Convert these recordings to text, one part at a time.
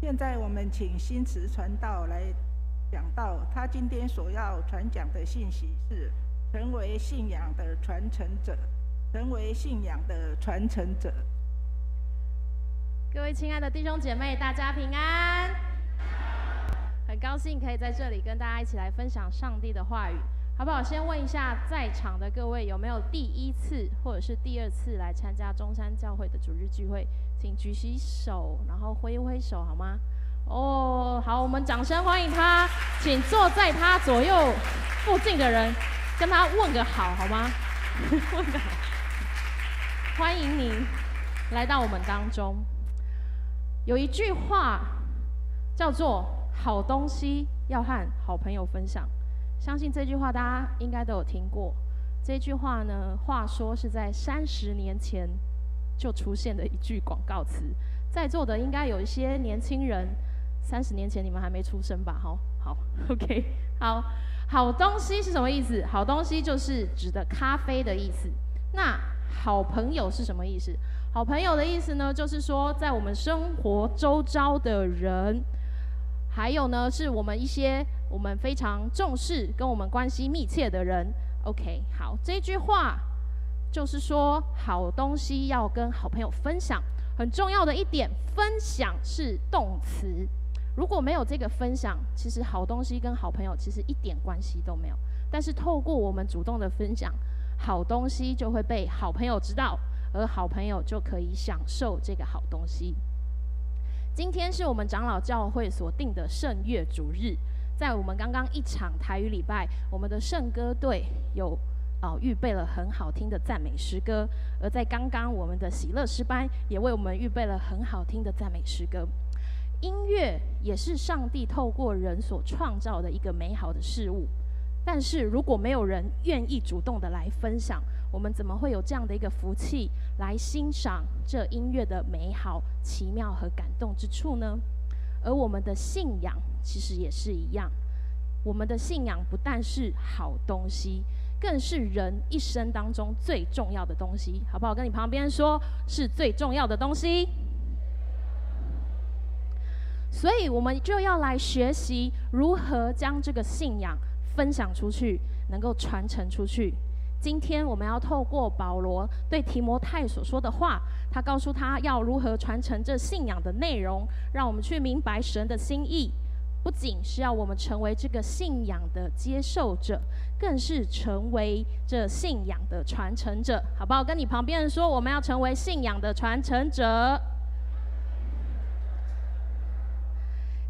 现在我们请新慈传道来讲道，他今天所要传讲的信息是：成为信仰的传承者，成为信仰的传承者。各位亲爱的弟兄姐妹，大家平安！很高兴可以在这里跟大家一起来分享上帝的话语，好不好？先问一下在场的各位，有没有第一次或者是第二次来参加中山教会的主日聚会？请举起手，然后挥一挥手，好吗？哦，好，我们掌声欢迎他。请坐在他左右附近的人，跟他问个好，好吗？问个好。欢迎您来到我们当中。有一句话叫做“好东西要和好朋友分享”，相信这句话大家应该都有听过。这句话呢，话说是在三十年前。就出现的一句广告词，在座的应该有一些年轻人，三十年前你们还没出生吧？好，好，OK，好，好东西是什么意思？好东西就是指的咖啡的意思。那好朋友是什么意思？好朋友的意思呢，就是说在我们生活周遭的人，还有呢，是我们一些我们非常重视、跟我们关系密切的人。OK，好，这句话。就是说，好东西要跟好朋友分享。很重要的一点，分享是动词。如果没有这个分享，其实好东西跟好朋友其实一点关系都没有。但是透过我们主动的分享，好东西就会被好朋友知道，而好朋友就可以享受这个好东西。今天是我们长老教会所定的圣月主日，在我们刚刚一场台语礼拜，我们的圣歌队有。哦，预备了很好听的赞美诗歌，而在刚刚我们的喜乐诗班也为我们预备了很好听的赞美诗歌。音乐也是上帝透过人所创造的一个美好的事物，但是如果没有人愿意主动的来分享，我们怎么会有这样的一个福气来欣赏这音乐的美好、奇妙和感动之处呢？而我们的信仰其实也是一样，我们的信仰不但是好东西。更是人一生当中最重要的东西，好不好？跟你旁边说，是最重要的东西。所以，我们就要来学习如何将这个信仰分享出去，能够传承出去。今天，我们要透过保罗对提摩太所说的话，他告诉他要如何传承这信仰的内容，让我们去明白神的心意。不仅是要我们成为这个信仰的接受者，更是成为这信仰的传承者，好不好？跟你旁边人说，我们要成为信仰的传承者。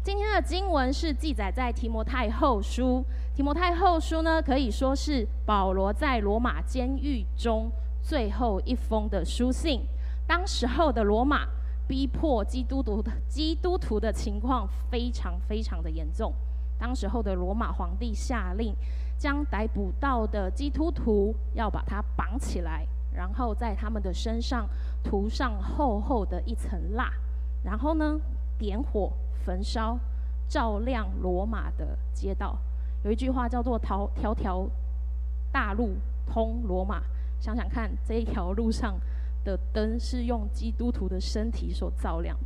今天的经文是记载在提摩太后书。提摩太后书呢，可以说是保罗在罗马监狱中最后一封的书信。当时候的罗马。逼迫基督徒的基督徒的情况非常非常的严重。当时候的罗马皇帝下令，将逮捕到的基督徒要把他绑起来，然后在他们的身上涂上厚厚的一层蜡，然后呢，点火焚烧，照亮罗马的街道。有一句话叫做“条条条大路通罗马”，想想看，这一条路上。的灯是用基督徒的身体所照亮。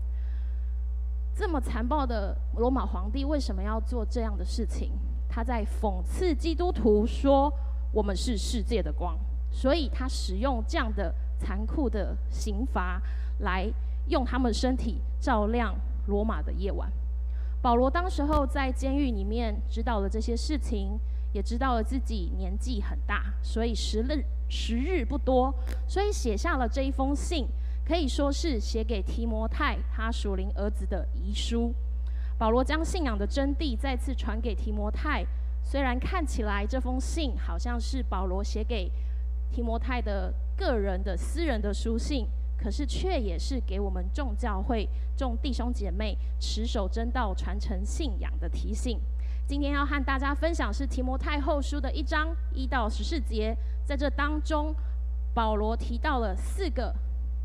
这么残暴的罗马皇帝为什么要做这样的事情？他在讽刺基督徒说：“我们是世界的光。”所以他使用这样的残酷的刑罚来用他们身体照亮罗马的夜晚。保罗当时候在监狱里面知道了这些事情，也知道了自己年纪很大，所以时日。时日不多，所以写下了这一封信，可以说是写给提摩太他属灵儿子的遗书。保罗将信仰的真谛再次传给提摩太。虽然看起来这封信好像是保罗写给提摩太的个人的私人的书信，可是却也是给我们众教会众弟兄姐妹持守真道、传承信仰的提醒。今天要和大家分享是提摩太后书的一章一到十四节。在这当中，保罗提到了四个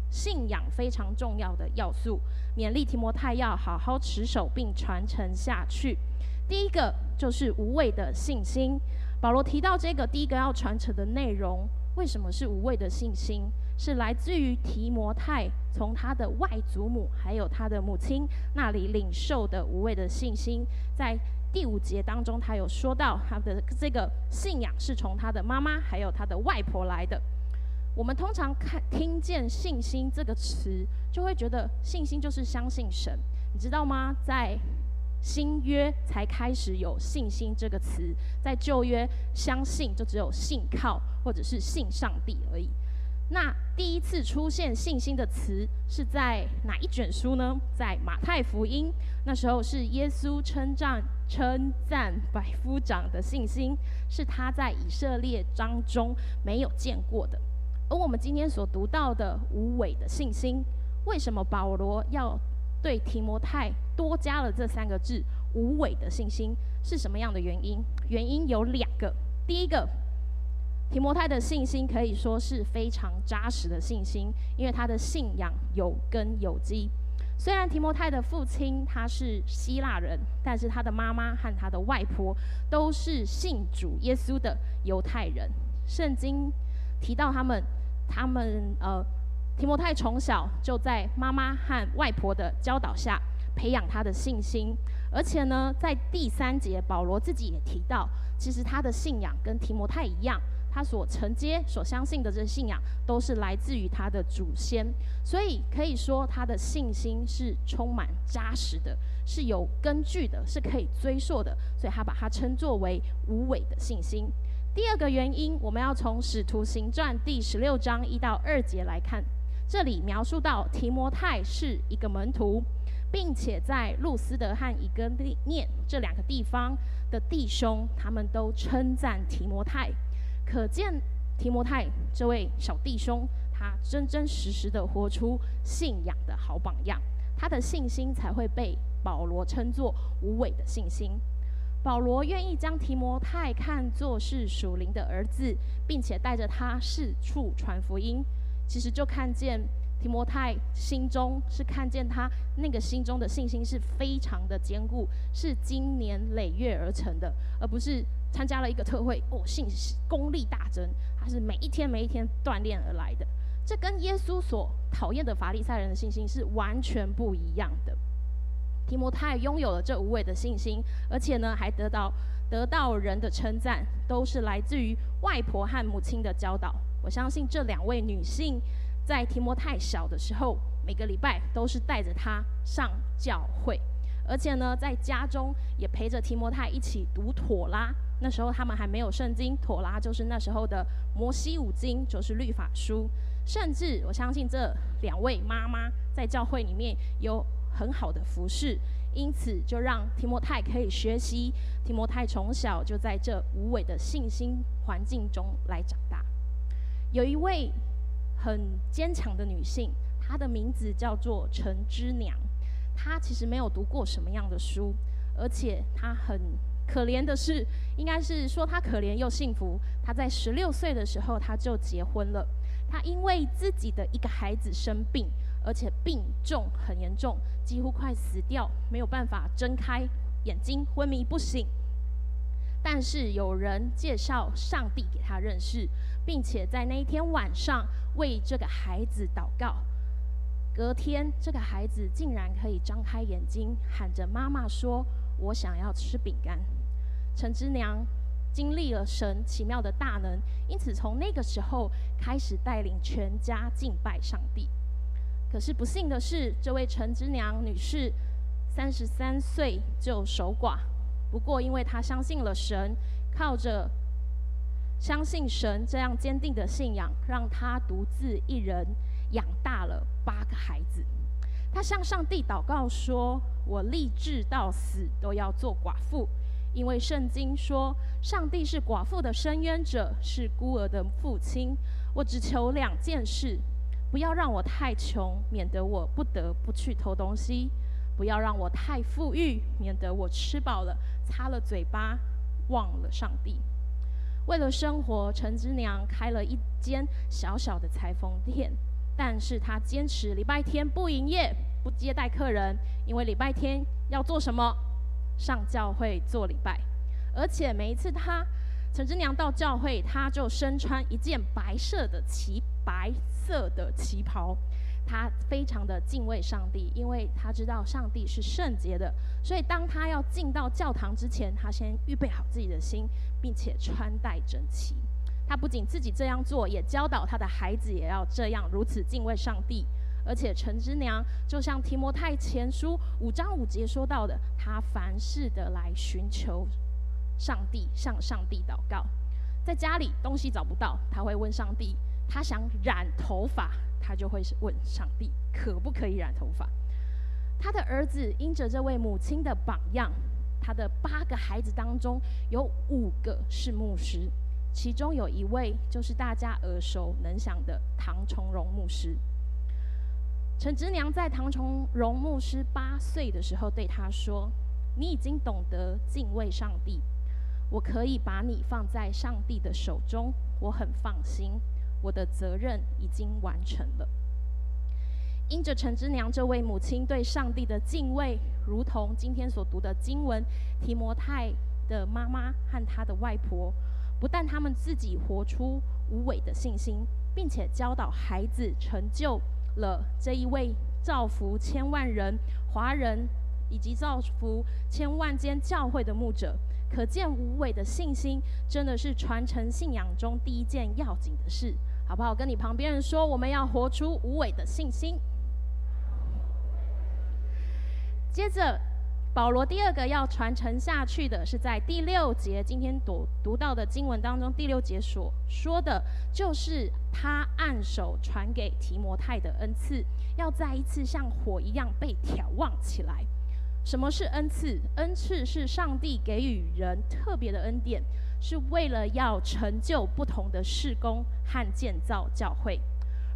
信仰非常重要的要素，勉励提摩太要好好持守并传承下去。第一个就是无畏的信心。保罗提到这个第一个要传承的内容，为什么是无畏的信心？是来自于提摩太从他的外祖母还有他的母亲那里领受的无畏的信心。在第五节当中，他有说到他的这个信仰是从他的妈妈还有他的外婆来的。我们通常看听见信心这个词，就会觉得信心就是相信神，你知道吗？在新约才开始有信心这个词，在旧约相信就只有信靠或者是信上帝而已。那第一次出现信心的词是在哪一卷书呢？在马太福音，那时候是耶稣称赞称赞百夫长的信心，是他在以色列当中没有见过的。而我们今天所读到的无伪的信心，为什么保罗要对提摩太多加了这三个字“无伪的信心”？是什么样的原因？原因有两个，第一个。提摩太的信心可以说是非常扎实的信心，因为他的信仰有根有基。虽然提摩太的父亲他是希腊人，但是他的妈妈和他的外婆都是信主耶稣的犹太人。圣经提到他们，他们呃，提摩太从小就在妈妈和外婆的教导下培养他的信心，而且呢，在第三节保罗自己也提到，其实他的信仰跟提摩太一样。他所承接、所相信的这信仰，都是来自于他的祖先，所以可以说他的信心是充满扎实的，是有根据的，是可以追溯的，所以他把它称作为无伪的信心。第二个原因，我们要从《使徒行传》第十六章一到二节来看，这里描述到提摩太是一个门徒，并且在路斯德和以哥念这两个地方的弟兄，他们都称赞提摩太。可见提摩太这位小弟兄，他真真实实的活出信仰的好榜样，他的信心才会被保罗称作无伪的信心。保罗愿意将提摩太看作是属灵的儿子，并且带着他四处传福音，其实就看见提摩太心中是看见他那个心中的信心是非常的坚固，是经年累月而成的，而不是。参加了一个特会，哦，信心功力大增，他是每一天每一天锻炼而来的。这跟耶稣所讨厌的法利赛人的信心是完全不一样的。提摩太拥有了这无伪的信心，而且呢，还得到得到人的称赞，都是来自于外婆和母亲的教导。我相信这两位女性在提摩太小的时候，每个礼拜都是带着他上教会，而且呢，在家中也陪着提摩太一起读妥拉。那时候他们还没有圣经，妥拉就是那时候的摩西五经，就是律法书。甚至我相信这两位妈妈在教会里面有很好的服侍，因此就让提摩太可以学习。提摩太从小就在这无伪的信心环境中来长大。有一位很坚强的女性，她的名字叫做陈之娘。她其实没有读过什么样的书，而且她很。可怜的是，应该是说他可怜又幸福。他在十六岁的时候他就结婚了。他因为自己的一个孩子生病，而且病重很严重，几乎快死掉，没有办法睁开眼睛，昏迷不醒。但是有人介绍上帝给他认识，并且在那一天晚上为这个孩子祷告。隔天，这个孩子竟然可以张开眼睛，喊着妈妈说：“我想要吃饼干。”陈之娘经历了神奇妙的大能，因此从那个时候开始带领全家敬拜上帝。可是不幸的是，这位陈之娘女士三十三岁就守寡。不过，因为她相信了神，靠着相信神这样坚定的信仰，让她独自一人养大了八个孩子。她向上帝祷告说：“我立志到死都要做寡妇。”因为圣经说，上帝是寡妇的伸冤者，是孤儿的父亲。我只求两件事：不要让我太穷，免得我不得不去偷东西；不要让我太富裕，免得我吃饱了擦了嘴巴忘了上帝。为了生活，陈之娘开了一间小小的裁缝店，但是她坚持礼拜天不营业，不接待客人，因为礼拜天要做什么？上教会做礼拜，而且每一次他陈之娘到教会，他就身穿一件白色的旗白色的旗袍。他非常的敬畏上帝，因为他知道上帝是圣洁的，所以当他要进到教堂之前，他先预备好自己的心，并且穿戴整齐。他不仅自己这样做，也教导他的孩子也要这样如此敬畏上帝。而且陈之娘就像提摩太前书五章五节说到的，他凡事的来寻求上帝，向上帝祷告。在家里东西找不到，他会问上帝；他想染头发。他就会问上帝可不可以染头发。他的儿子因着这位母亲的榜样，他的八个孩子当中有五个是牧师，其中有一位就是大家耳熟能详的唐崇荣牧师。陈之娘在唐崇荣牧师八岁的时候对他说：“你已经懂得敬畏上帝，我可以把你放在上帝的手中，我很放心。”我的责任已经完成了。因着陈之娘这位母亲对上帝的敬畏，如同今天所读的经文，提摩太的妈妈和他的外婆，不但他们自己活出无伪的信心，并且教导孩子，成就了这一位造福千万人、华人以及造福千万间教会的牧者。可见无畏的信心，真的是传承信仰中第一件要紧的事。好不好？跟你旁边人说，我们要活出无畏的信心。接着，保罗第二个要传承下去的是在第六节，今天读读到的经文当中，第六节所说的，就是他按手传给提摩太的恩赐，要再一次像火一样被眺望起来。什么是恩赐？恩赐是上帝给予人特别的恩典。是为了要成就不同的事工和建造教会，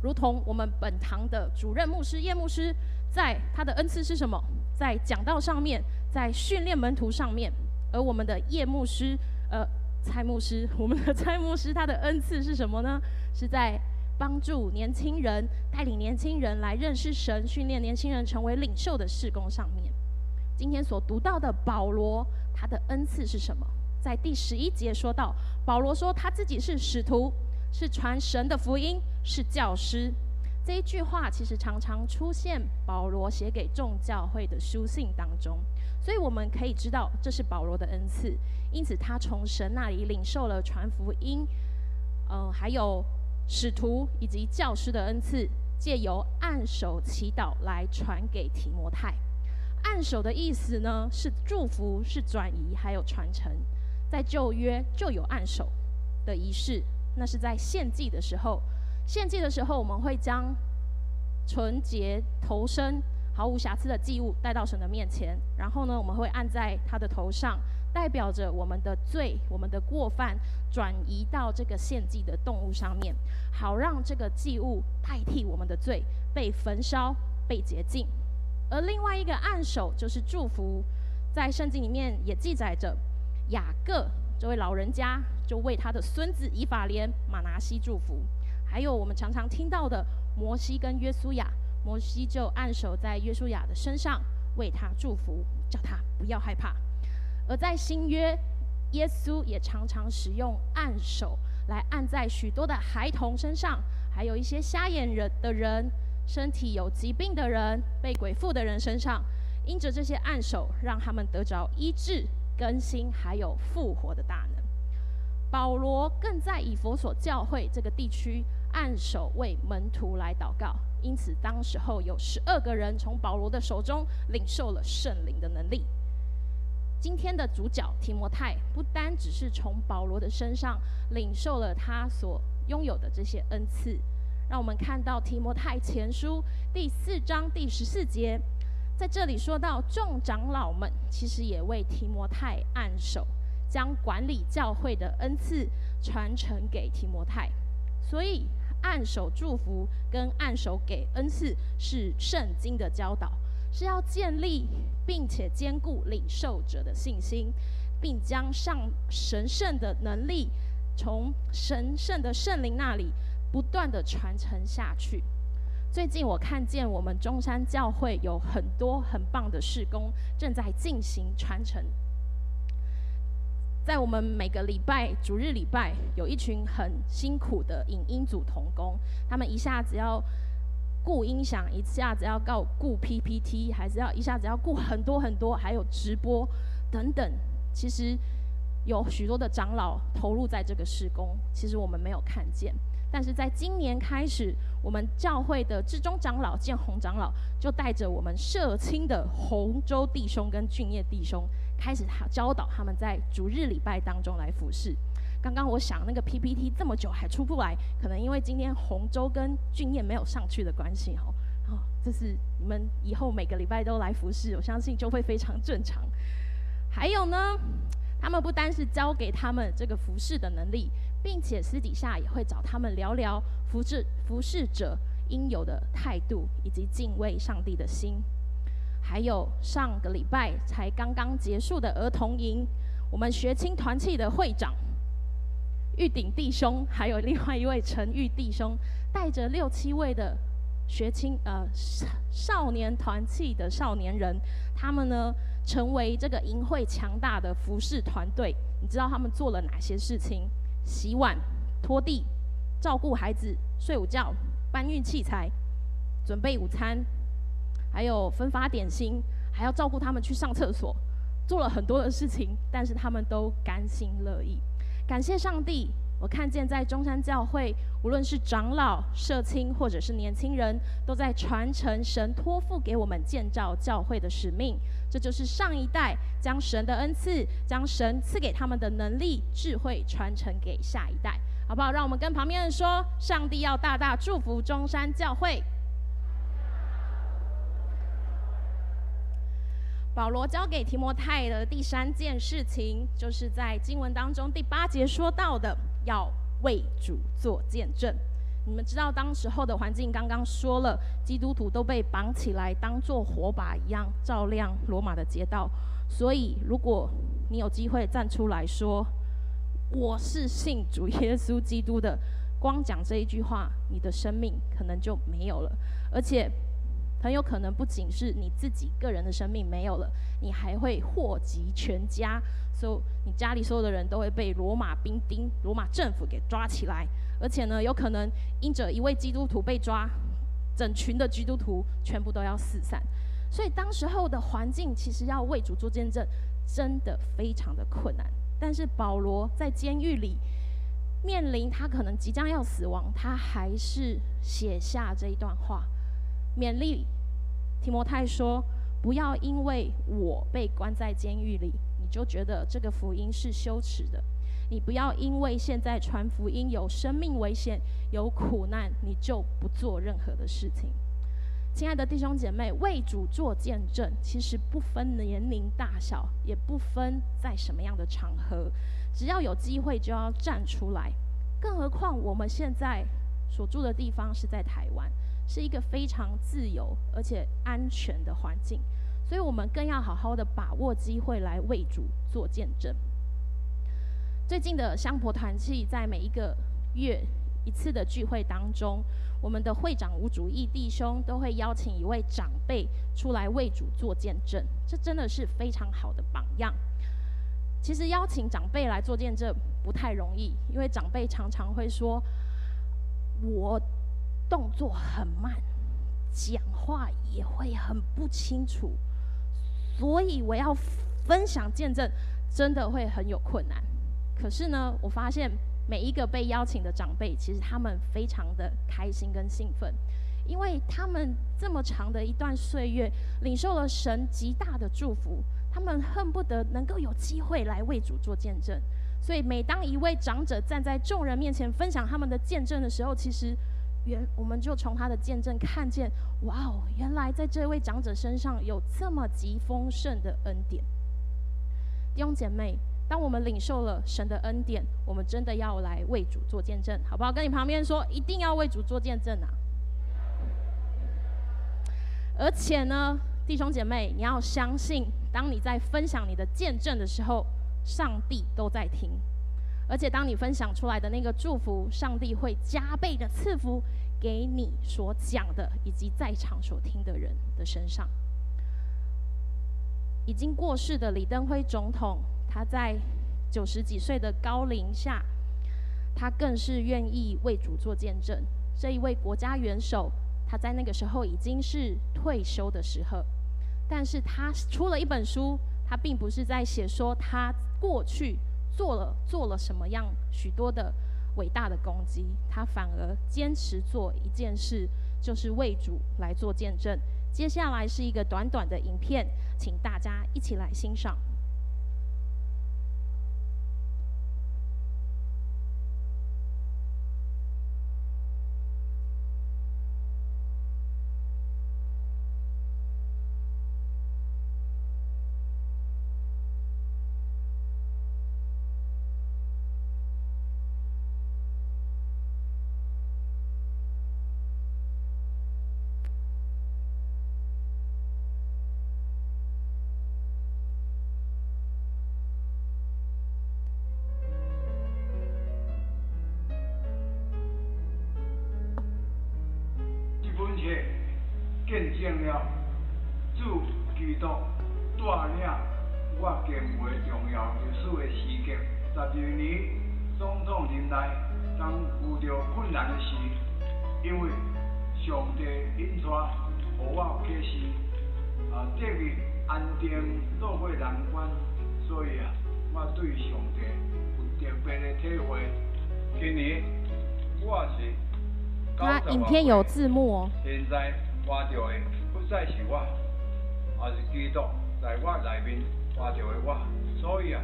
如同我们本堂的主任牧师叶牧师，在他的恩赐是什么？在讲道上面，在训练门徒上面。而我们的叶牧师，呃，蔡牧师，我们的蔡牧师，他的恩赐是什么呢？是在帮助年轻人，带领年轻人来认识神，训练年轻人成为领袖的事工上面。今天所读到的保罗，他的恩赐是什么？在第十一节说到，保罗说他自己是使徒，是传神的福音，是教师。这一句话其实常常出现保罗写给众教会的书信当中，所以我们可以知道这是保罗的恩赐。因此，他从神那里领受了传福音，嗯、呃，还有使徒以及教师的恩赐，借由按手祈祷来传给提摩太。按手的意思呢，是祝福，是转移，还有传承。在旧约就有按手的仪式，那是在献祭的时候。献祭的时候，我们会将纯洁、头身、毫无瑕疵的祭物带到神的面前，然后呢，我们会按在他的头上，代表着我们的罪、我们的过犯转移到这个献祭的动物上面，好让这个祭物代替我们的罪被焚烧、被洁净。而另外一个按手就是祝福，在圣经里面也记载着。雅各这位老人家就为他的孙子以法莲、马拿西祝福，还有我们常常听到的摩西跟约书亚，摩西就按手在约书亚的身上为他祝福，叫他不要害怕。而在新约，耶稣也常常使用按手来按在许多的孩童身上，还有一些瞎眼人的人、身体有疾病的人、被鬼附的人身上，因着这些按手，让他们得着医治。更新还有复活的大能，保罗更在以弗所教会这个地区按手为门徒来祷告，因此当时候有十二个人从保罗的手中领受了圣灵的能力。今天的主角提摩太不单只是从保罗的身上领受了他所拥有的这些恩赐，让我们看到提摩太前书第四章第十四节。在这里说到，众长老们其实也为提摩太按手，将管理教会的恩赐传承给提摩太。所以，按手祝福跟按手给恩赐是圣经的教导，是要建立并且坚固领受者的信心，并将上神圣的能力从神圣的圣灵那里不断地传承下去。最近我看见我们中山教会有很多很棒的事工正在进行传承。在我们每个礼拜主日礼拜，有一群很辛苦的影音组同工，他们一下子要顾音响，一下子要告顾 PPT，还是要一下子要顾很多很多，还有直播等等。其实有许多的长老投入在这个事工，其实我们没有看见。但是在今年开始，我们教会的至中长老建宏长老就带着我们社青的洪州弟兄跟俊业弟兄，开始教导他们在逐日礼拜当中来服侍。刚刚我想那个 PPT 这么久还出不来，可能因为今天洪州跟俊彦没有上去的关系哦。哦，这是你们以后每个礼拜都来服侍，我相信就会非常正常。还有呢，他们不单是教给他们这个服侍的能力。并且私底下也会找他们聊聊服侍服侍者应有的态度，以及敬畏上帝的心。还有上个礼拜才刚刚结束的儿童营，我们学青团契的会长玉鼎弟兄，还有另外一位陈玉弟兄，带着六七位的学青呃少年团契的少年人，他们呢成为这个营会强大的服侍团队。你知道他们做了哪些事情？洗碗、拖地、照顾孩子、睡午觉、搬运器材、准备午餐，还有分发点心，还要照顾他们去上厕所，做了很多的事情，但是他们都甘心乐意。感谢上帝，我看见在中山教会，无论是长老、社青或者是年轻人，都在传承神托付给我们建造教会的使命。这就是上一代将神的恩赐、将神赐给他们的能力、智慧传承给下一代，好不好？让我们跟旁边人说：上帝要大大祝福中山教会。保罗交给提摩太的第三件事情，就是在经文当中第八节说到的，要为主做见证。你们知道当时候的环境，刚刚说了，基督徒都被绑起来，当做火把一样照亮罗马的街道。所以，如果你有机会站出来说我是信主耶稣基督的，光讲这一句话，你的生命可能就没有了，而且很有可能不仅是你自己个人的生命没有了，你还会祸及全家。所以，你家里所有的人都会被罗马兵丁、罗马政府给抓起来。而且呢，有可能因着一位基督徒被抓，整群的基督徒全部都要四散。所以当时候的环境，其实要为主做见证，真的非常的困难。但是保罗在监狱里面临他可能即将要死亡，他还是写下这一段话，勉励提摩太说：“不要因为我被关在监狱里，你就觉得这个福音是羞耻的。”你不要因为现在传福音有生命危险、有苦难，你就不做任何的事情。亲爱的弟兄姐妹，为主做见证，其实不分年龄大小，也不分在什么样的场合，只要有机会就要站出来。更何况我们现在所住的地方是在台湾，是一个非常自由而且安全的环境，所以我们更要好好的把握机会来为主做见证。最近的香婆团契，在每一个月一次的聚会当中，我们的会长吴主义弟兄都会邀请一位长辈出来为主做见证，这真的是非常好的榜样。其实邀请长辈来做见证不太容易，因为长辈常常会说：“我动作很慢，讲话也会很不清楚，所以我要分享见证，真的会很有困难。”可是呢，我发现每一个被邀请的长辈，其实他们非常的开心跟兴奋，因为他们这么长的一段岁月，领受了神极大的祝福，他们恨不得能够有机会来为主做见证。所以，每当一位长者站在众人面前分享他们的见证的时候，其实原我们就从他的见证看见，哇哦，原来在这位长者身上有这么极丰盛的恩典。弟兄姐妹。当我们领受了神的恩典，我们真的要来为主做见证，好不好？跟你旁边说，一定要为主做见证啊！而且呢，弟兄姐妹，你要相信，当你在分享你的见证的时候，上帝都在听。而且，当你分享出来的那个祝福，上帝会加倍的赐福给你所讲的，以及在场所听的人的身上。已经过世的李登辉总统。他在九十几岁的高龄下，他更是愿意为主做见证。这一位国家元首，他在那个时候已经是退休的时候，但是他出了一本书，他并不是在写说他过去做了做了什么样许多的伟大的攻击，他反而坚持做一件事，就是为主来做见证。接下来是一个短短的影片，请大家一起来欣赏。啊，这个安定都会难关，所以啊，我对上帝有特别的体会。今年我是，他影片有字幕哦。现在。活着的不再是我，而是基督在我内面活着的我。所以啊，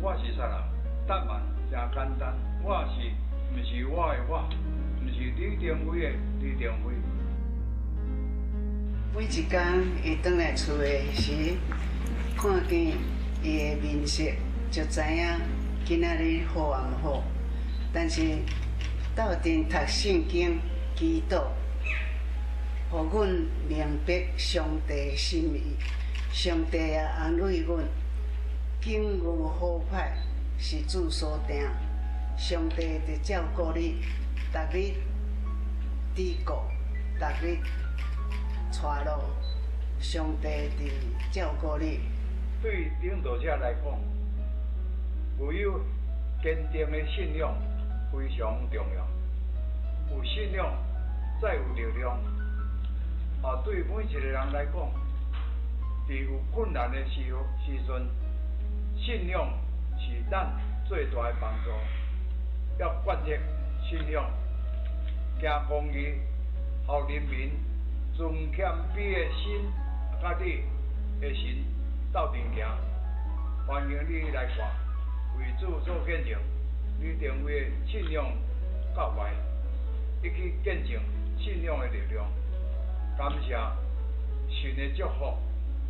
我是啥人？答案真简单，我是，毋是我的我，毋是李登辉的李登辉。每一天伊转来厝的时，看见伊的面色，就知影今仔日好啊唔好。但是斗阵读圣经，祈祷。互阮明白上帝心意，上帝也安慰阮，经过好歹是主所定，上帝在照顾你，逐日伫顾，逐日带路，上帝伫照顾你。对领导者来讲，唯有坚定的信仰非常重要，有信仰才有力量。啊，对每一个人来讲，在有困难的时候时阵，信仰是咱最大的帮助。要贯彻信仰，行公义，好人民尊谦卑的心，甲你的心斗阵行。欢迎你来看，为主做见证，你定位信仰告白，一起见证信仰的力量。感谢神的祝福，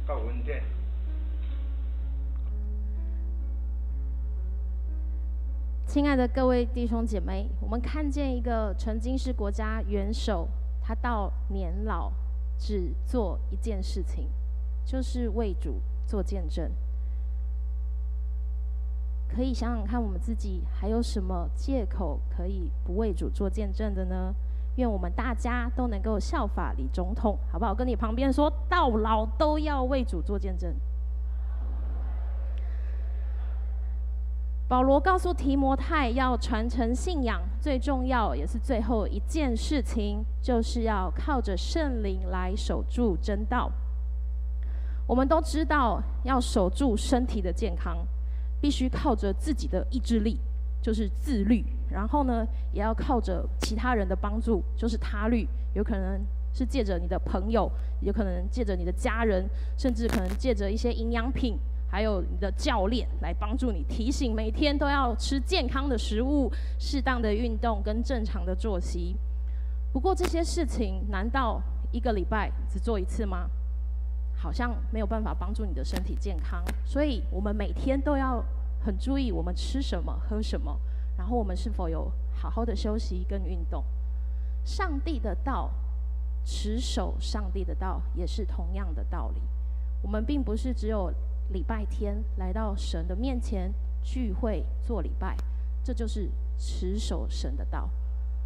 甲恩典。亲爱的各位弟兄姐妹，我们看见一个曾经是国家元首，他到年老只做一件事情，就是为主做见证。可以想想看，我们自己还有什么借口可以不为主做见证的呢？愿我们大家都能够效法李总统，好不好？跟你旁边说到老都要为主做见证。保罗告诉提摩太，要传承信仰，最重要也是最后一件事情，就是要靠着圣灵来守住真道。我们都知道，要守住身体的健康，必须靠着自己的意志力。就是自律，然后呢，也要靠着其他人的帮助，就是他律，有可能是借着你的朋友，有可能借着你的家人，甚至可能借着一些营养品，还有你的教练来帮助你，提醒每天都要吃健康的食物，适当的运动跟正常的作息。不过这些事情，难道一个礼拜只做一次吗？好像没有办法帮助你的身体健康，所以我们每天都要。很注意我们吃什么、喝什么，然后我们是否有好好的休息跟运动。上帝的道，持守上帝的道也是同样的道理。我们并不是只有礼拜天来到神的面前聚会做礼拜，这就是持守神的道。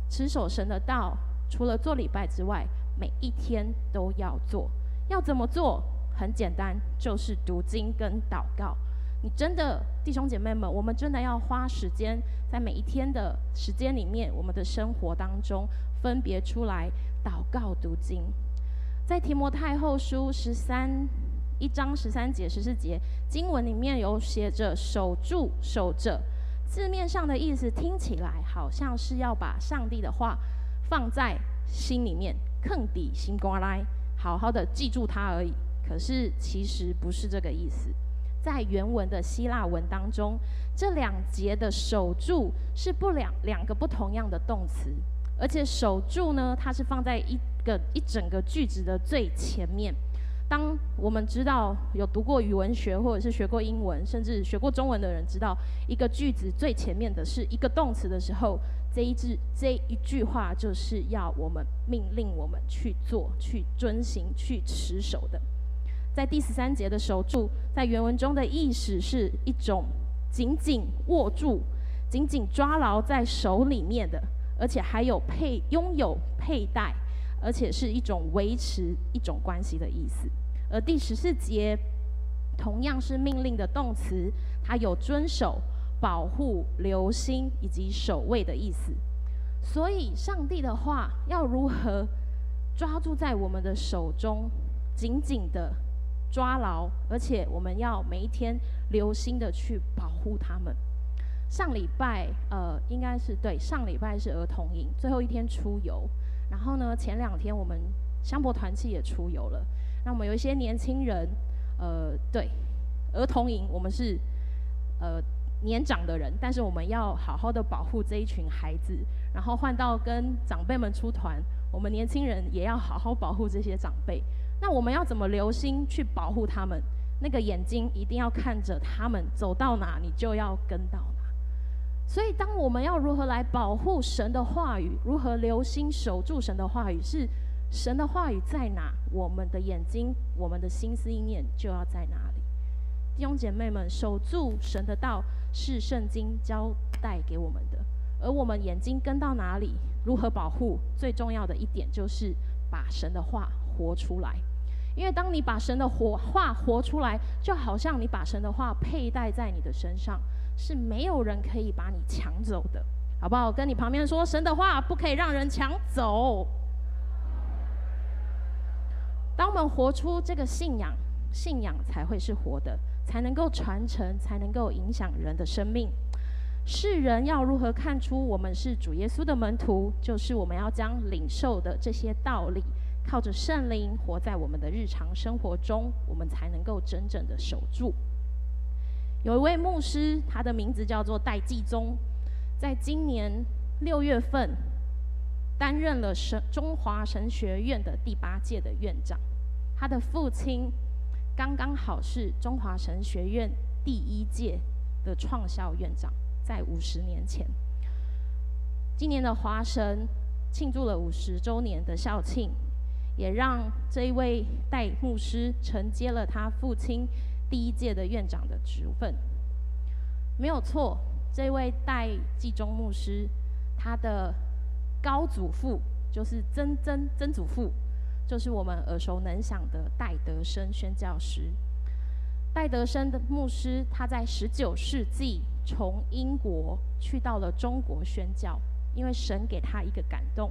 持守神的道，除了做礼拜之外，每一天都要做。要怎么做？很简单，就是读经跟祷告。你真的弟兄姐妹们，我们真的要花时间在每一天的时间里面，我们的生活当中分别出来祷告读经。在提摩太后书十三一章十三节十四节经文里面有写着“守住守着”，字面上的意思听起来好像是要把上帝的话放在心里面，坑底心瓜来，好好的记住它而已。可是其实不是这个意思。在原文的希腊文当中，这两节的守住是不两两个不同样的动词，而且守住呢，它是放在一个一整个句子的最前面。当我们知道有读过语文学或者是学过英文，甚至学过中文的人知道，一个句子最前面的是一个动词的时候，这一句这一句话就是要我们命令我们去做、去遵行、去持守的。在第十三节的守住，在原文中的意思是一种紧紧握住、紧紧抓牢在手里面的，而且还有配拥有佩戴，而且是一种维持一种关系的意思。而第十四节同样是命令的动词，它有遵守、保护、留心以及守卫的意思。所以，上帝的话要如何抓住在我们的手中，紧紧的。抓牢，而且我们要每一天留心的去保护他们。上礼拜，呃，应该是对，上礼拜是儿童营最后一天出游，然后呢，前两天我们香博团契也出游了。那我们有一些年轻人，呃，对，儿童营我们是呃年长的人，但是我们要好好的保护这一群孩子，然后换到跟长辈们出团，我们年轻人也要好好保护这些长辈。那我们要怎么留心去保护他们？那个眼睛一定要看着他们走到哪，你就要跟到。所以，当我们要如何来保护神的话语，如何留心守住神的话语，是神的话语在哪，我们的眼睛、我们的心思意念就要在哪里。弟兄姐妹们，守住神的道是圣经交代给我们的，而我们眼睛跟到哪里，如何保护，最重要的一点就是把神的话活出来，因为当你把神的活话活出来，就好像你把神的话佩戴在你的身上，是没有人可以把你抢走的，好不好？跟你旁边说，神的话不可以让人抢走。当我们活出这个信仰，信仰才会是活的，才能够传承，才能够影响人的生命。世人要如何看出我们是主耶稣的门徒？就是我们要将领受的这些道理。靠着圣灵活在我们的日常生活中，我们才能够真正的守住。有一位牧师，他的名字叫做戴季宗，在今年六月份担任了神中华神学院的第八届的院长。他的父亲刚刚好是中华神学院第一届的创校院长，在五十年前。今年的华神庆祝了五十周年的校庆。也让这一位戴牧师承接了他父亲第一届的院长的职分，没有错。这位戴季中牧师，他的高祖父就是曾曾曾祖父，就是我们耳熟能详的戴德生宣教师。戴德生的牧师，他在十九世纪从英国去到了中国宣教，因为神给他一个感动。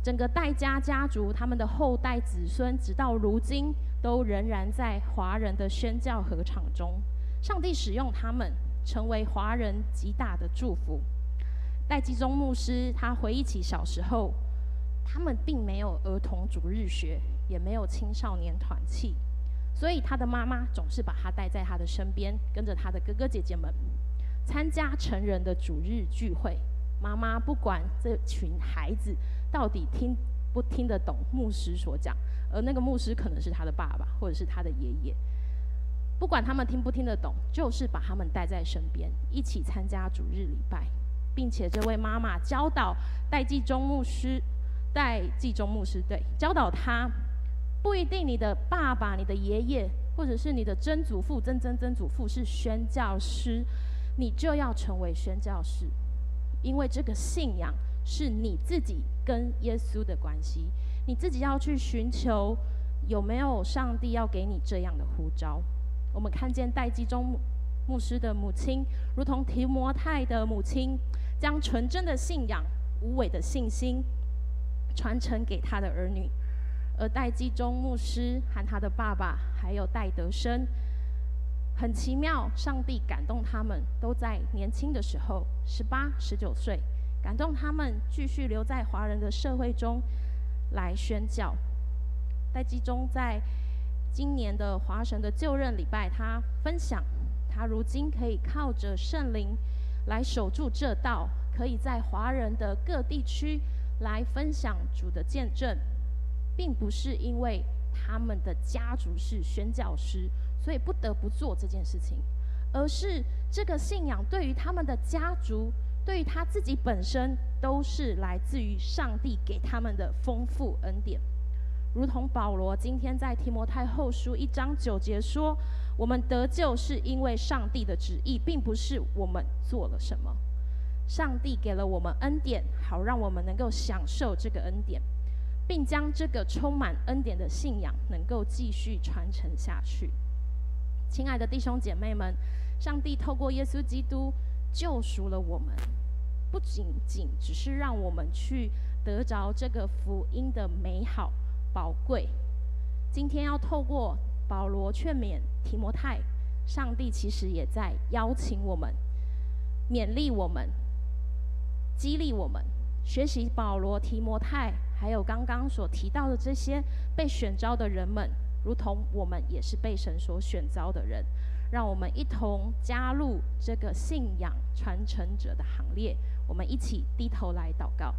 整个戴家家族，他们的后代子孙，直到如今都仍然在华人的宣教合场中。上帝使用他们，成为华人极大的祝福。戴季中牧师他回忆起小时候，他们并没有儿童主日学，也没有青少年团契，所以他的妈妈总是把他带在他的身边，跟着他的哥哥姐姐们参加成人的主日聚会。妈妈不管这群孩子。到底听不听得懂牧师所讲？而那个牧师可能是他的爸爸，或者是他的爷爷。不管他们听不听得懂，就是把他们带在身边，一起参加主日礼拜，并且这位妈妈教导戴季中牧师，戴季中牧师对教导他，不一定你的爸爸、你的爷爷，或者是你的曾祖父、曾曾曾祖父是宣教师，你就要成为宣教师，因为这个信仰。是你自己跟耶稣的关系，你自己要去寻求有没有上帝要给你这样的呼召。我们看见戴季中牧师的母亲，如同提摩太的母亲，将纯真的信仰、无伪的信心传承给他的儿女。而戴基中牧师和他的爸爸，还有戴德生，很奇妙，上帝感动他们，都在年轻的时候，十八、十九岁，感动他们继续留在华人的社会中来宣教。戴基中在今年的华神的就任礼拜，他分享，他如今可以靠着圣灵来守住这道，可以在华人的各地区来分享主的见证。并不是因为他们的家族是宣教师，所以不得不做这件事情，而是这个信仰对于他们的家族，对于他自己本身，都是来自于上帝给他们的丰富恩典。如同保罗今天在提摩太后书一章九节说：“我们得救是因为上帝的旨意，并不是我们做了什么。上帝给了我们恩典，好让我们能够享受这个恩典。”并将这个充满恩典的信仰能够继续传承下去。亲爱的弟兄姐妹们，上帝透过耶稣基督救赎了我们，不仅仅只是让我们去得着这个福音的美好宝贵。今天要透过保罗劝勉提摩太，上帝其实也在邀请我们、勉励我们、激励我们，学习保罗、提摩太。还有刚刚所提到的这些被选召的人们，如同我们也是被神所选召的人，让我们一同加入这个信仰传承者的行列。我们一起低头来祷告。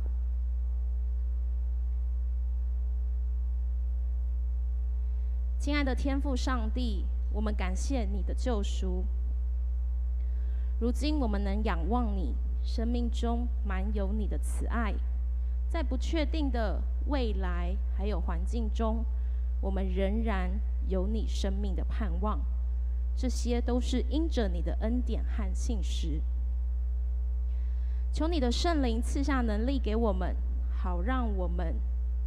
亲爱的天父上帝，我们感谢你的救赎。如今我们能仰望你，生命中满有你的慈爱。在不确定的未来还有环境中，我们仍然有你生命的盼望。这些都是因着你的恩典和信实。求你的圣灵赐下能力给我们，好让我们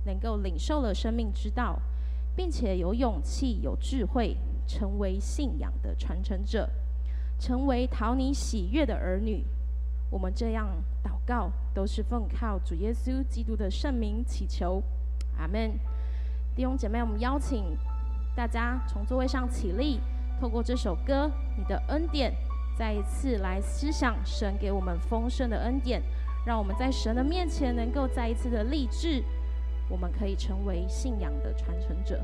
能够领受了生命之道，并且有勇气、有智慧，成为信仰的传承者，成为讨你喜悦的儿女。我们这样祷告，都是奉靠主耶稣基督的圣名祈求，阿门。弟兄姐妹，我们邀请大家从座位上起立，透过这首歌《你的恩典》，再一次来思想神给我们丰盛的恩典，让我们在神的面前能够再一次的立志，我们可以成为信仰的传承者。